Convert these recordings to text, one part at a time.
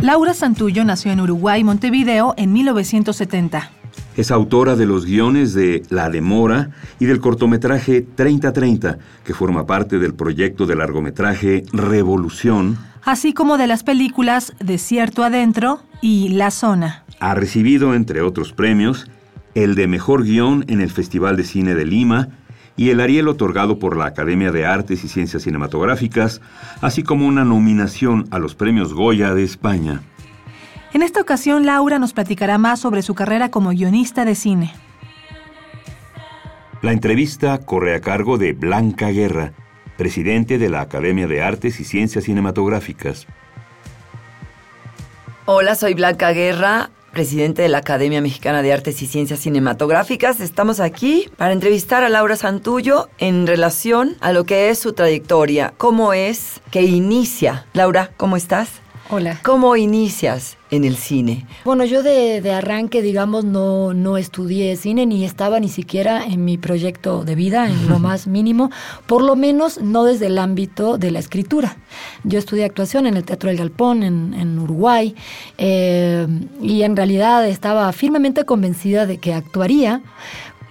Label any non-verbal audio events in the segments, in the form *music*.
Laura Santullo nació en Uruguay, Montevideo, en 1970. Es autora de los guiones de La Demora y del cortometraje 3030, que forma parte del proyecto de largometraje Revolución, así como de las películas Desierto Adentro y La Zona. Ha recibido, entre otros premios, el de Mejor Guión en el Festival de Cine de Lima y el Ariel otorgado por la Academia de Artes y Ciencias Cinematográficas, así como una nominación a los premios Goya de España. En esta ocasión, Laura nos platicará más sobre su carrera como guionista de cine. La entrevista corre a cargo de Blanca Guerra, presidente de la Academia de Artes y Ciencias Cinematográficas. Hola, soy Blanca Guerra, presidente de la Academia Mexicana de Artes y Ciencias Cinematográficas. Estamos aquí para entrevistar a Laura Santullo en relación a lo que es su trayectoria, cómo es que inicia. Laura, ¿cómo estás? Hola. ¿Cómo inicias en el cine? Bueno, yo de, de, arranque, digamos, no, no estudié cine ni estaba ni siquiera en mi proyecto de vida, en lo más mínimo, por lo menos no desde el ámbito de la escritura. Yo estudié actuación en el Teatro del Galpón, en, en Uruguay, eh, y en realidad estaba firmemente convencida de que actuaría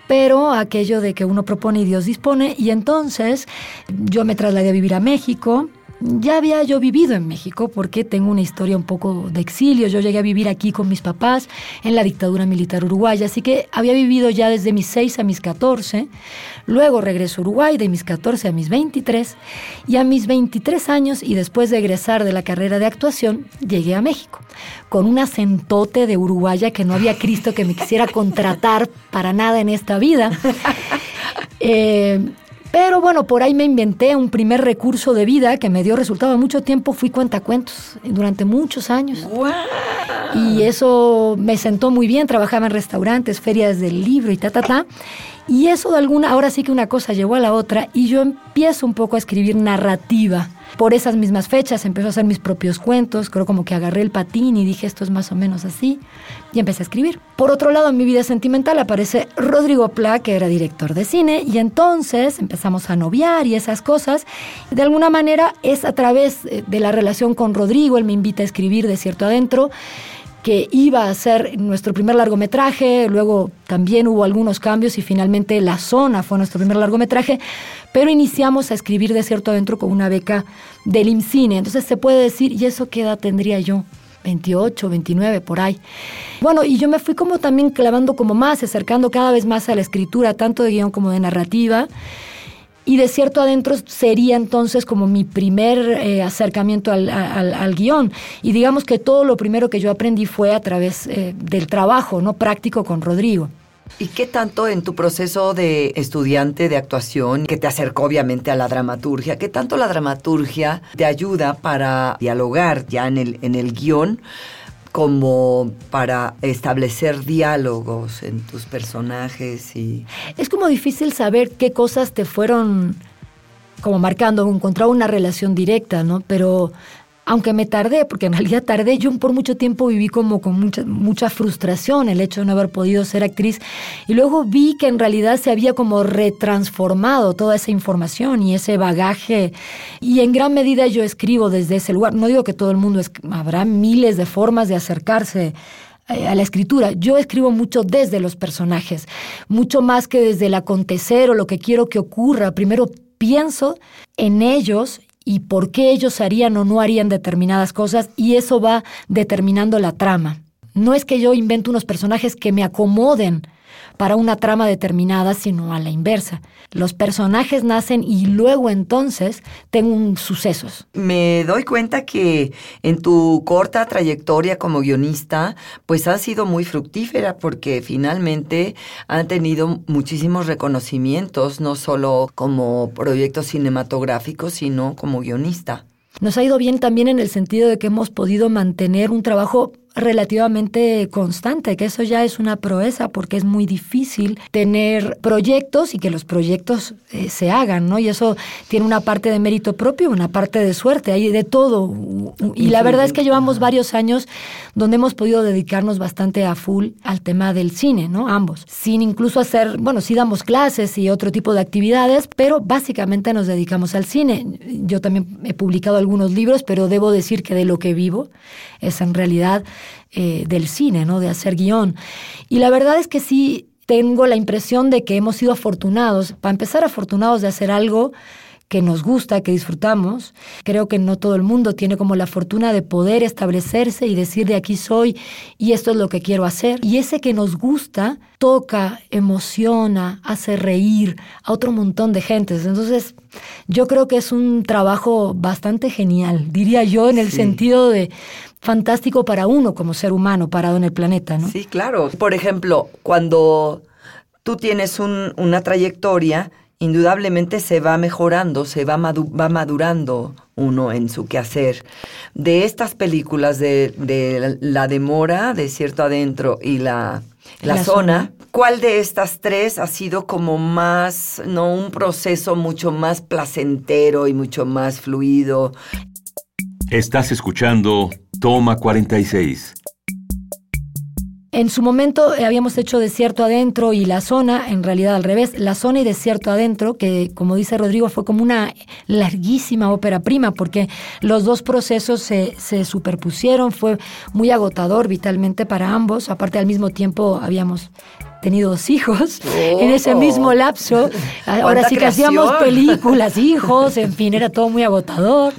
pero aquello de que uno propone y Dios dispone, y entonces yo me trasladé a vivir a México, ya había yo vivido en México porque tengo una historia un poco de exilio. Yo llegué a vivir aquí con mis papás en la dictadura militar uruguaya, así que había vivido ya desde mis 6 a mis 14. Luego regreso a Uruguay de mis 14 a mis 23 y a mis 23 años y después de egresar de la carrera de actuación llegué a México con un acentote de uruguaya que no había Cristo que me quisiera contratar para nada en esta vida. *laughs* Eh, pero bueno, por ahí me inventé un primer recurso de vida que me dio resultado. Mucho tiempo fui cuentacuentos durante muchos años. Y eso me sentó muy bien. Trabajaba en restaurantes, ferias del libro y ta, ta, ta. Y eso de alguna, ahora sí que una cosa llevó a la otra y yo empiezo un poco a escribir narrativa por esas mismas fechas empezó a hacer mis propios cuentos, creo como que agarré el patín y dije esto es más o menos así y empecé a escribir. Por otro lado, en mi vida sentimental aparece Rodrigo Pla, que era director de cine, y entonces empezamos a noviar y esas cosas. De alguna manera es a través eh, de la relación con Rodrigo, él me invita a escribir de cierto adentro que iba a ser nuestro primer largometraje, luego también hubo algunos cambios y finalmente La Zona fue nuestro primer largometraje, pero iniciamos a escribir de cierto adentro con una beca del IMCINE. Entonces se puede decir, ¿y eso qué edad tendría yo? 28, 29, por ahí. Bueno, y yo me fui como también clavando como más, acercando cada vez más a la escritura, tanto de guion como de narrativa. Y de cierto adentro sería entonces como mi primer eh, acercamiento al, al, al, guion. Y digamos que todo lo primero que yo aprendí fue a través eh, del trabajo, ¿no? Práctico con Rodrigo. ¿Y qué tanto en tu proceso de estudiante de actuación, que te acercó obviamente a la dramaturgia, qué tanto la dramaturgia te ayuda para dialogar ya en el, en el guion? Como para establecer diálogos en tus personajes y es como difícil saber qué cosas te fueron como marcando encontrar una relación directa no pero aunque me tardé, porque en realidad tardé, yo por mucho tiempo viví como con mucha, mucha frustración el hecho de no haber podido ser actriz. Y luego vi que en realidad se había como retransformado toda esa información y ese bagaje. Y en gran medida yo escribo desde ese lugar. No digo que todo el mundo, habrá miles de formas de acercarse eh, a la escritura. Yo escribo mucho desde los personajes, mucho más que desde el acontecer o lo que quiero que ocurra. Primero pienso en ellos y por qué ellos harían o no harían determinadas cosas y eso va determinando la trama. No es que yo invente unos personajes que me acomoden para una trama determinada, sino a la inversa. Los personajes nacen y luego entonces tengo sucesos. Me doy cuenta que en tu corta trayectoria como guionista, pues ha sido muy fructífera porque finalmente han tenido muchísimos reconocimientos, no solo como proyectos cinematográficos, sino como guionista. Nos ha ido bien también en el sentido de que hemos podido mantener un trabajo relativamente constante, que eso ya es una proeza porque es muy difícil tener proyectos y que los proyectos eh, se hagan, ¿no? Y eso tiene una parte de mérito propio, una parte de suerte, hay de todo. Y la verdad es que llevamos varios años donde hemos podido dedicarnos bastante a full al tema del cine, ¿no? Ambos, sin incluso hacer, bueno, sí damos clases y otro tipo de actividades, pero básicamente nos dedicamos al cine. Yo también he publicado algunos libros, pero debo decir que de lo que vivo es en realidad eh, del cine, ¿no? De hacer guion. Y la verdad es que sí tengo la impresión de que hemos sido afortunados, para empezar afortunados de hacer algo que nos gusta, que disfrutamos. Creo que no todo el mundo tiene como la fortuna de poder establecerse y decir de aquí soy y esto es lo que quiero hacer. Y ese que nos gusta toca, emociona, hace reír a otro montón de gentes. Entonces, yo creo que es un trabajo bastante genial, diría yo, en el sentido de fantástico para uno como ser humano parado en el planeta, ¿no? Sí, claro. Por ejemplo, cuando tú tienes una trayectoria, indudablemente se va mejorando, se va, va madurando uno en su quehacer. De estas películas de, La Demora, Desierto Adentro y La, la, zona, ¿cuál de estas tres ha sido como más, no, un proceso mucho más placentero y mucho más fluido? Estás escuchando Toma 46. En su momento eh, habíamos hecho Desierto Adentro y La Zona, en realidad al revés, La Zona y Desierto Adentro, que como dice Rodrigo fue como una larguísima ópera prima, porque los dos procesos se, se superpusieron, fue muy agotador vitalmente para ambos, aparte al mismo tiempo habíamos tenido dos hijos en ese oh. mismo lapso. *laughs* Ahora sí que hacíamos películas, hijos, en fin, era todo muy agotador.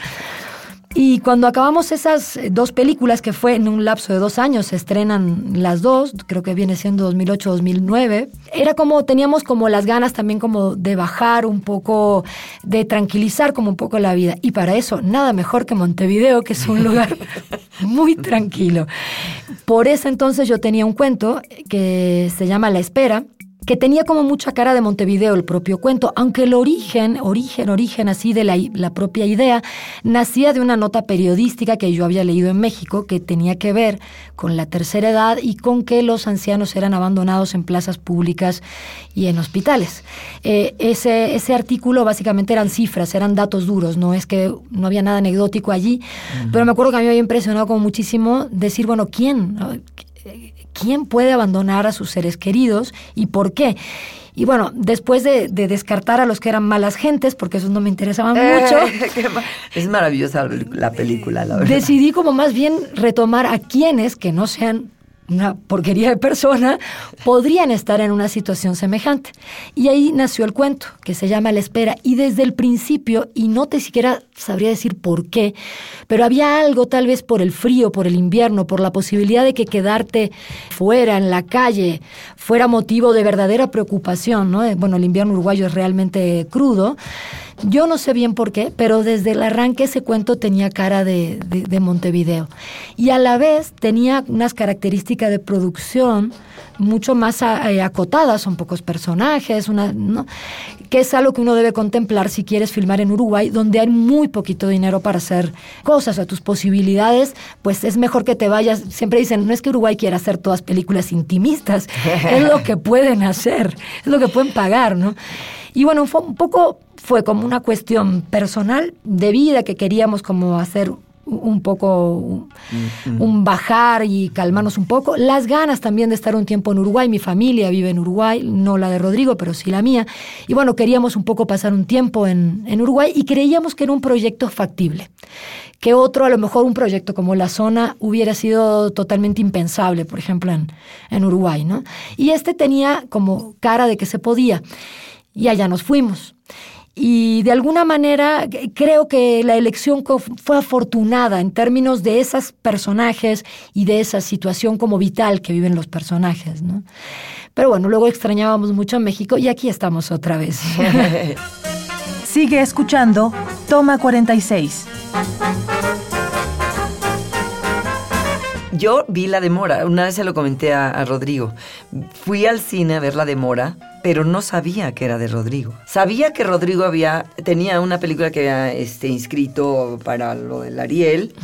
Y cuando acabamos esas eh, dos películas, que fue en un lapso de dos años, se estrenan las dos, creo que viene siendo 2008-2009, era como, teníamos como las ganas también como de bajar un poco, de tranquilizar como un poco la vida. Y para eso, nada mejor que Montevideo, que es un lugar *laughs* muy tranquilo. Por eso entonces yo tenía un cuento que se llama La Espera, que tenía como mucha cara de Montevideo el propio cuento, aunque el origen, origen, origen así de la, la, propia idea, nacía de una nota periodística que yo había leído en México que tenía que ver con la tercera edad y con que los ancianos eran abandonados en plazas públicas y en hospitales. Eh, ese, ese artículo básicamente eran cifras, eran datos duros, no es que no había nada anecdótico allí, pero me acuerdo que a mí me había impresionado como muchísimo decir, bueno, ¿quién? ¿Quién puede abandonar a sus seres queridos y por qué? Y bueno, después de, descartar a los que eran malas gentes, porque esos no me interesaban eh, mucho. *laughs* es maravillosa la película, la verdad. Decidí como más bien retomar a quienes que no sean una porquería de persona, podrían estar en una situación semejante. Y ahí nació el cuento, que se llama La Espera. Y desde el principio, y no te siquiera sabría decir por qué, pero había algo tal vez por el frío, por el invierno, por la posibilidad de que quedarte fuera, en la calle, fuera motivo de verdadera preocupación. ¿no? Bueno, el invierno uruguayo es realmente crudo. Yo no sé bien por qué, pero desde el arranque ese cuento tenía cara de, Montevideo. Y a la vez tenía unas características de producción mucho más eh, acotadas, son pocos personajes, una, que es algo que uno debe contemplar si quieres filmar en Uruguay, donde hay muy poquito dinero para hacer cosas, a tus posibilidades, pues es mejor que te vayas. Siempre dicen, no es que Uruguay quiera hacer todas películas intimistas, *laughs* es lo que pueden hacer, es lo que pueden pagar, ¿no? Y bueno, fue un poco fue como una cuestión personal de vida que queríamos como hacer un poco un, bajar y calmarnos un poco. Las ganas también de estar un tiempo en Uruguay. Mi familia vive en Uruguay, no la de Rodrigo, pero sí la mía. Y bueno, queríamos un poco pasar un tiempo en, en Uruguay y creíamos que era un proyecto factible. Que otro, a lo mejor un proyecto como La Zona, hubiera sido totalmente impensable, por ejemplo, en, en Uruguay. ¿no? Y este tenía como cara de que se podía. Y allá nos fuimos. Y de alguna manera creo que la elección fue afortunada en términos de esos personajes y de esa situación como vital que viven los personajes, ¿no? Pero bueno, luego extrañábamos mucho a México y aquí estamos otra vez. *laughs* Sigue escuchando Toma 46. Yo vi la demora, una vez se lo comenté a, Rodrigo. Fui al cine a ver la demora, pero no sabía que era de Rodrigo. Sabía que Rodrigo había tenía una película que había este, inscrito para lo del Ariel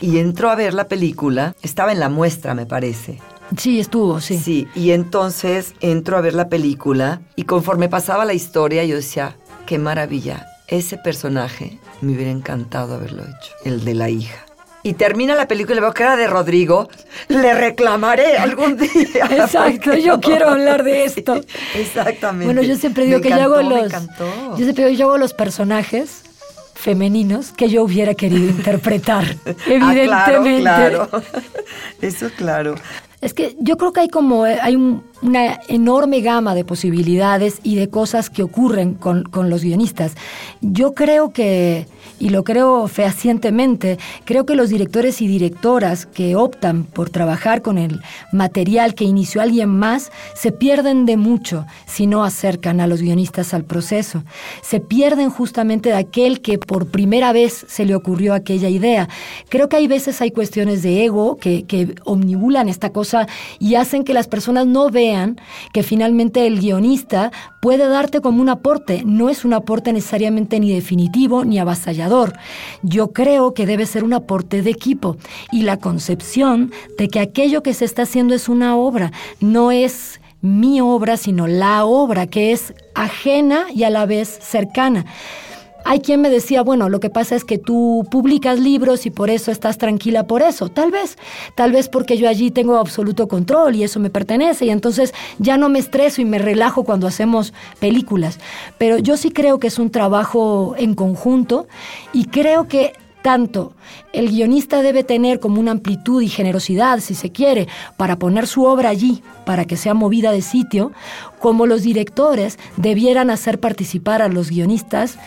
y entró a ver la película. Estaba en la muestra, me parece. Sí, estuvo, sí. Sí, y entonces entró a ver la película y conforme pasaba la historia yo decía, qué maravilla, ese personaje me hubiera encantado haberlo hecho, el de la hija y termina la película y veo que era de Rodrigo, le reclamaré algún día. *laughs* Exacto, yo quiero hablar de esto. exactamente. Bueno, yo siempre digo que yo hago los yo siempre digo yo hago los personajes femeninos que yo hubiera querido *laughs* interpretar. Evidentemente. Ah, claro, claro. *laughs* Eso claro. Es que yo creo que hay como hay una enorme gama de posibilidades y de cosas que ocurren con, con los guionistas. Yo creo que y lo creo fehacientemente, creo que los directores y directoras que optan por trabajar con el material que inició alguien más se pierden de mucho si no acercan a los guionistas al proceso. Se pierden justamente de aquel que por primera vez se le ocurrió aquella idea. Creo que hay veces hay cuestiones de ego que, que omnibulan esta cosa y hacen que las personas no vean que finalmente el guionista puede darte como un aporte. No es un aporte necesariamente ni definitivo ni avasallador yo creo que debe ser un aporte de equipo y la concepción de que aquello que se está haciendo es una obra, no es mi obra, sino la obra que es ajena y a la vez cercana. Hay quien me decía, bueno, lo que pasa es que tú publicas libros y por eso estás tranquila por eso. Tal vez, tal vez porque yo allí tengo absoluto control y eso me pertenece y entonces ya no me estreso y me relajo cuando hacemos películas. Pero yo sí creo que es un trabajo en conjunto y creo que tanto el guionista debe tener como una amplitud y generosidad, si se quiere, para poner su obra allí, para que sea movida de sitio, como los directores debieran hacer participar a los guionistas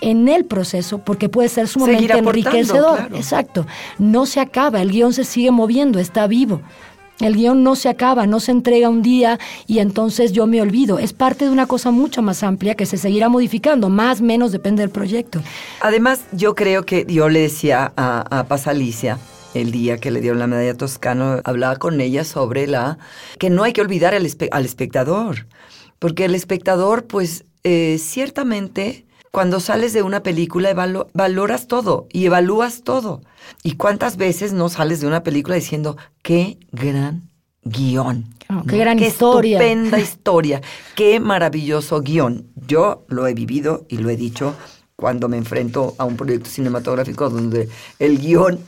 en el proceso porque puede ser sumamente enriquecedor. Exacto. No se acaba, el guion se sigue moviendo, está vivo. El guion no se acaba, no se entrega un día y entonces yo me olvido. Es parte de una cosa mucho más amplia que se seguirá modificando, más menos depende del proyecto. Además, yo creo que yo le decía a, a Paz Alicia, el día que le dieron la medalla toscano, hablaba con ella sobre la que no hay que olvidar al, espectador, porque el espectador, pues, eh, ciertamente cuando sales de una película valoras todo y evalúas todo. ¿Y cuántas veces no sales de una película diciendo, qué gran guion? qué gran historia. Estupenda *laughs* historia. Qué maravilloso guion. Yo lo he vivido y lo he dicho cuando me enfrento a un proyecto cinematográfico donde el guion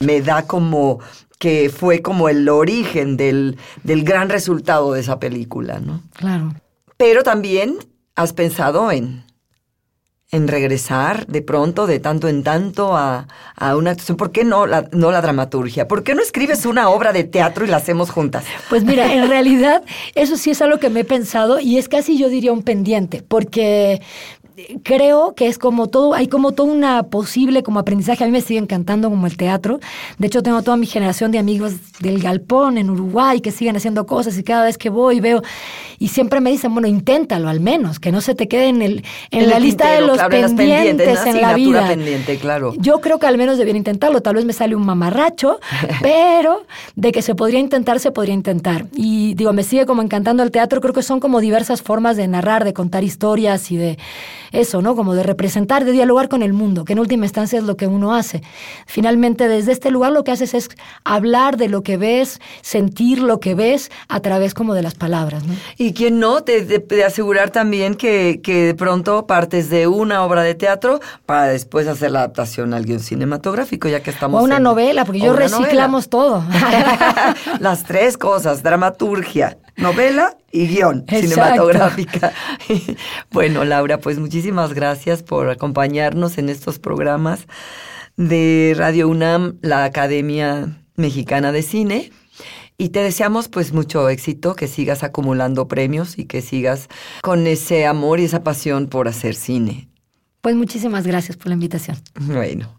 me da como que fue como el origen del, del gran resultado de esa película, ¿no? Claro. Pero también has pensado en en regresar de pronto, de tanto en tanto, a, una actuación? ¿Por qué no la, no la dramaturgia? ¿Por qué no escribes una obra de teatro y la hacemos juntas? Pues mira, en realidad eso sí es algo que me he pensado y es casi yo diría un pendiente, porque creo que es como todo, hay como toda una posible como aprendizaje. A mí me sigue encantando como el teatro. De hecho, tengo toda mi generación de amigos del Galpón en Uruguay que siguen haciendo cosas y cada vez que voy veo y siempre me dicen, bueno, inténtalo al menos, que no se te quede en, el, en, la lista de los pendientes, en la vida. Pendiente, claro. Yo creo que al menos debería intentarlo. Tal vez me sale un mamarracho, *laughs* pero de que se podría intentar, se podría intentar. Y digo, me sigue como encantando el teatro. Creo que son como diversas formas de narrar, de contar historias y de eso, ¿no? Como de representar, de dialogar con el mundo, que en última instancia es lo que uno hace. Finalmente, desde este lugar lo que haces es hablar de lo que ves, sentir lo que ves a través como de las palabras, ¿no? Y quien no, de, asegurar también que, que, de pronto partes de una obra de teatro para después hacer la adaptación al guion cinematográfico, ya que estamos... O una novela, porque yo reciclamos todo. *laughs* Las tres cosas, dramaturgia, novela y guion cinematográfica. *laughs* bueno, Laura, pues muchísimas gracias por acompañarnos en estos programas de Radio UNAM, la Academia Mexicana de Cine. Y te deseamos pues mucho éxito, que sigas acumulando premios y que sigas con ese amor y esa pasión por hacer cine. Pues muchísimas gracias por la invitación. Bueno.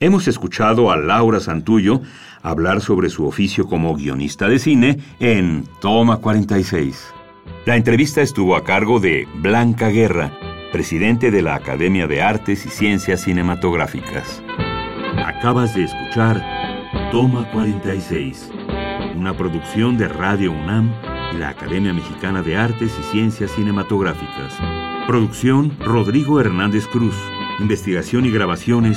Hemos escuchado a Laura Santullo hablar sobre su oficio como guionista de cine en Toma 46. La entrevista estuvo a cargo de Blanca Guerra, presidente de la Academia de Artes y Ciencias Cinematográficas. Acabas de escuchar Toma 46, una producción de Radio UNAM y la Academia Mexicana de Artes y Ciencias Cinematográficas. Producción Rodrigo Hernández Cruz. Investigación y grabaciones